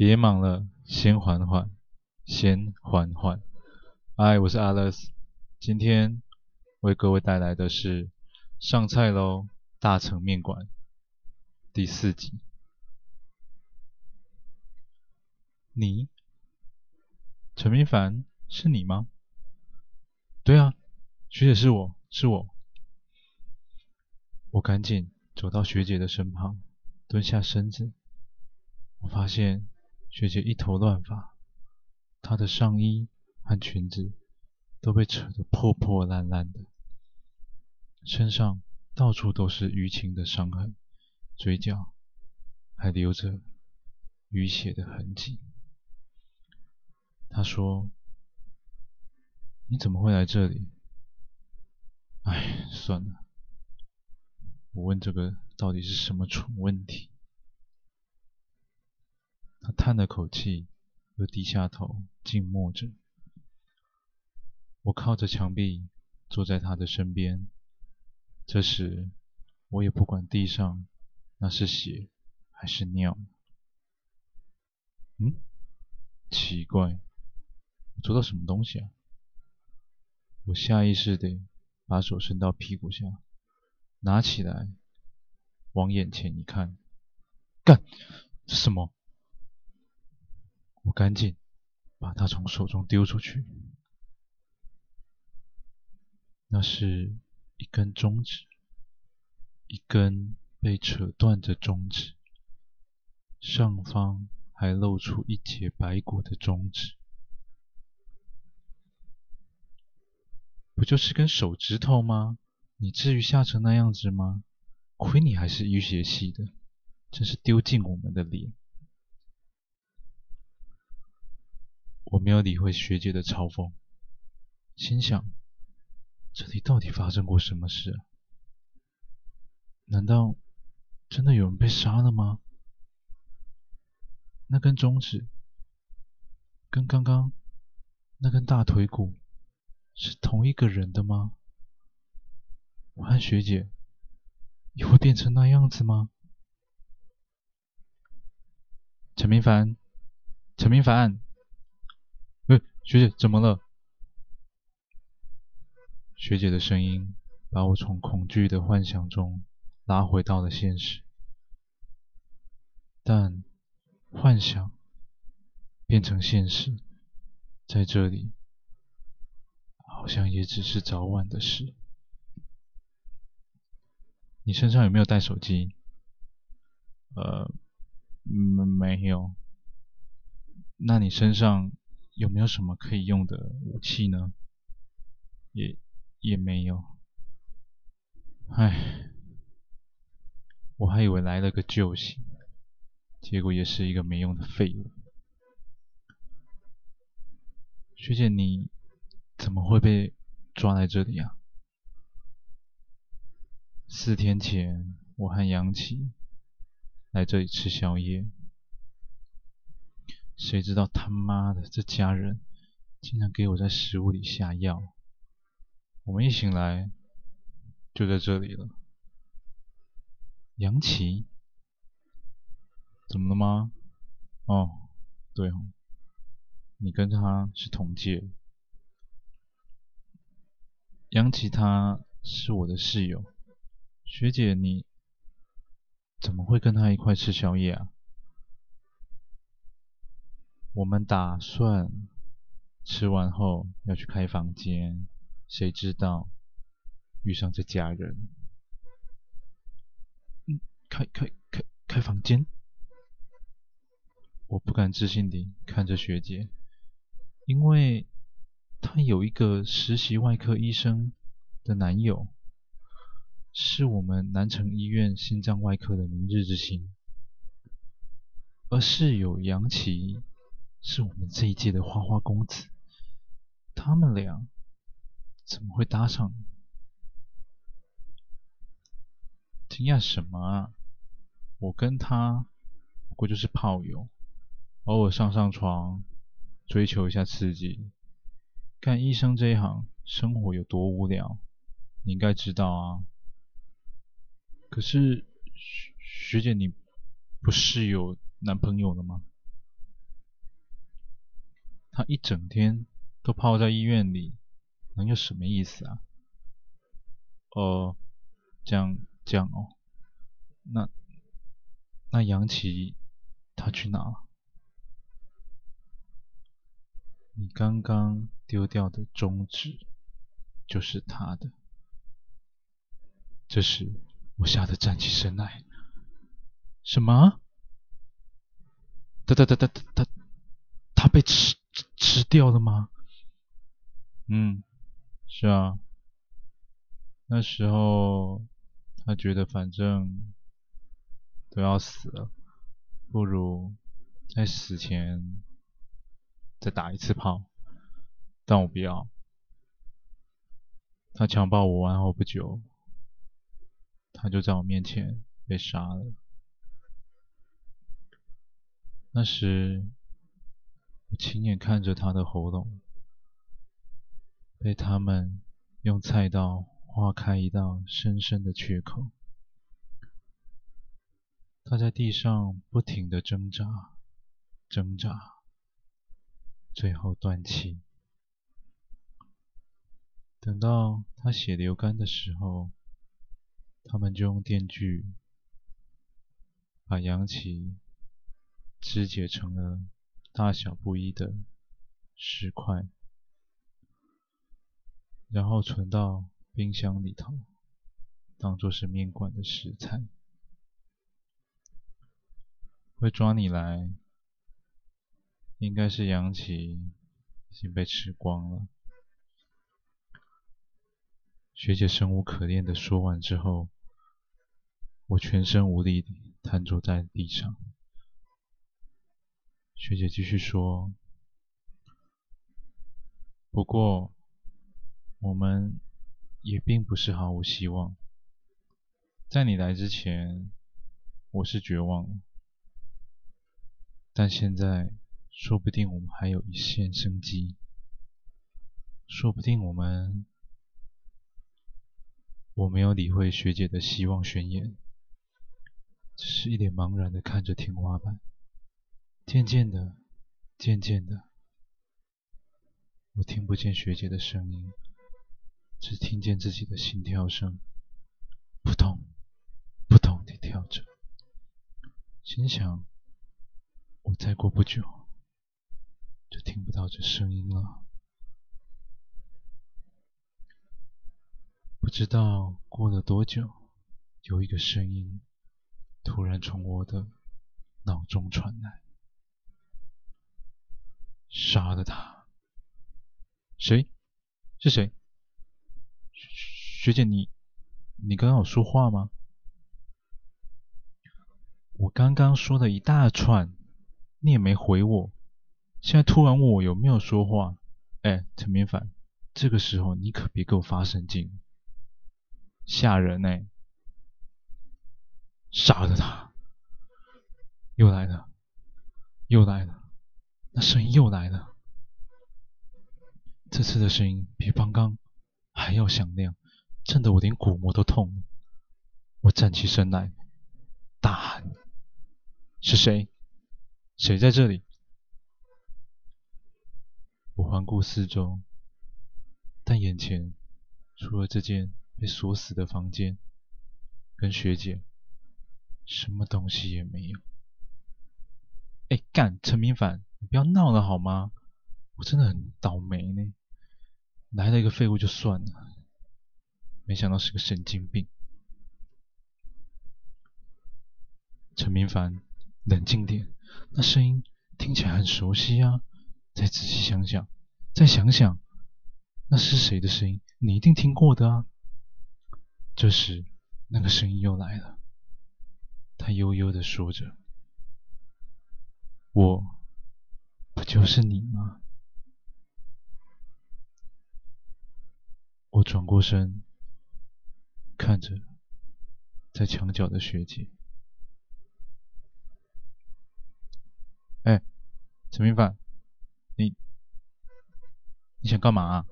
别忙了，先缓缓，先缓缓。嗨，我是 Alice，今天为各位带来的是上菜喽，大成面馆第四集。你，陈明凡，是你吗？对啊，学姐是我，是我。我赶紧走到学姐的身旁，蹲下身子。我发现学姐一头乱发，她的上衣和裙子都被扯得破破烂烂的，身上到处都是淤青的伤痕，嘴角还留着淤血的痕迹。她说：“你怎么会来这里？”哎，算了，我问这个到底是什么蠢问题？他叹了口气，又低下头静默着。我靠着墙壁坐在他的身边。这时，我也不管地上那是血还是尿。嗯，奇怪，我做到什么东西啊？我下意识地把手伸到屁股下，拿起来往眼前一看，干，这什么？我赶紧把它从手中丢出去。那是一根中指，一根被扯断的中指，上方还露出一截白骨的中指。不就是根手指头吗？你至于吓成那样子吗？亏你还是医学系的，真是丢尽我们的脸。我没有理会学姐的嘲讽，心想：这里到底发生过什么事？难道真的有人被杀了吗？那根中指跟刚刚那根大腿骨是同一个人的吗？我和学姐也会变成那样子吗？陈明凡，陈明凡。学姐，怎么了？学姐的声音把我从恐惧的幻想中拉回到了现实，但幻想变成现实，在这里好像也只是早晚的事。你身上有没有带手机？呃，没没有。那你身上？有没有什么可以用的武器呢？也也没有。唉，我还以为来了个救星，结果也是一个没用的废物。学姐，你怎么会被抓来这里啊？四天前，我和杨琪来这里吃宵夜。谁知道他妈的这家人竟然给我在食物里下药！我们一醒来就在这里了。杨琪，怎么了吗？哦，对哦，你跟他是同届。杨琪他是我的室友，学姐你怎么会跟他一块吃宵夜啊？我们打算吃完后要去开房间，谁知道遇上这家人。嗯，开开开开房间？我不敢置信地看着学姐，因为她有一个实习外科医生的男友，是我们南城医院心脏外科的明日之星，而室友杨琪。是我们这一届的花花公子，他们俩怎么会搭上？惊讶什么啊？我跟他不过就是炮友，偶尔上上床，追求一下刺激。干医生这一行，生活有多无聊，你应该知道啊。可是学学姐，你不是有男朋友了吗？一整天都泡在医院里，能有什么意思啊？哦，这样这样哦，那那杨琪他去哪了？你刚刚丢掉的中指就是他的。这时我吓得站起身来。什么？他他他他他他他被吃吃掉了吗？嗯，是啊。那时候他觉得反正都要死了，不如在死前再打一次炮。但我不要。他强暴我完后不久，他就在我面前被杀了。那时我亲眼看着他的喉咙被他们用菜刀划开一道深深的缺口，他在地上不停地挣扎、挣扎，最后断气。等到他血流干的时候，他们就用电锯把杨琪肢解成了大小不一的石块，然后存到冰箱里头，当作是面馆的食材。会抓你来，应该是杨琪已经被吃光了。学姐生无可恋的说完之后，我全身无力地瘫坐在地上。学姐继续说：“不过，我们也并不是毫无希望。在你来之前，我是绝望了，但现在，说不定我们还有一线生机。说不定我们……”我没有理会学姐的希望宣言，只是一脸茫然地看着天花板。渐渐的，渐渐的，我听不见学姐的声音，只听见自己的心跳声，扑通扑通地跳着。心想，我再过不久就听不到这声音了。不知道过了多久，有一个声音突然从我的脑中传来：“杀了他！”谁？是谁？学姐，你你刚刚有说话吗？我刚刚说了一大串，你也没回我，现在突然问我有没有说话？哎，陈明凡，这个时候你可别给我发神经。吓人呢！杀了他！又来了，又来了，那声音又来了。这次的声音比刚刚还要响亮，震得我连鼓膜都痛。我站起身来，大喊：“是谁？谁在这里？”我环顾四周，但眼前除了这件……被锁死的房间，跟学姐，什么东西也没有。哎，干，陈明凡，你不要闹了好吗？我真的很倒霉呢，来了一个废物就算了，没想到是个神经病。陈明凡，冷静点，那声音听起来很熟悉啊，再仔细想想，再想想，那是谁的声音？你一定听过的啊。这时，那个声音又来了。他悠悠的说着：“我就是你吗？”我转过身，看着在墙角的学姐。“哎，陈明凡，你你想干嘛？”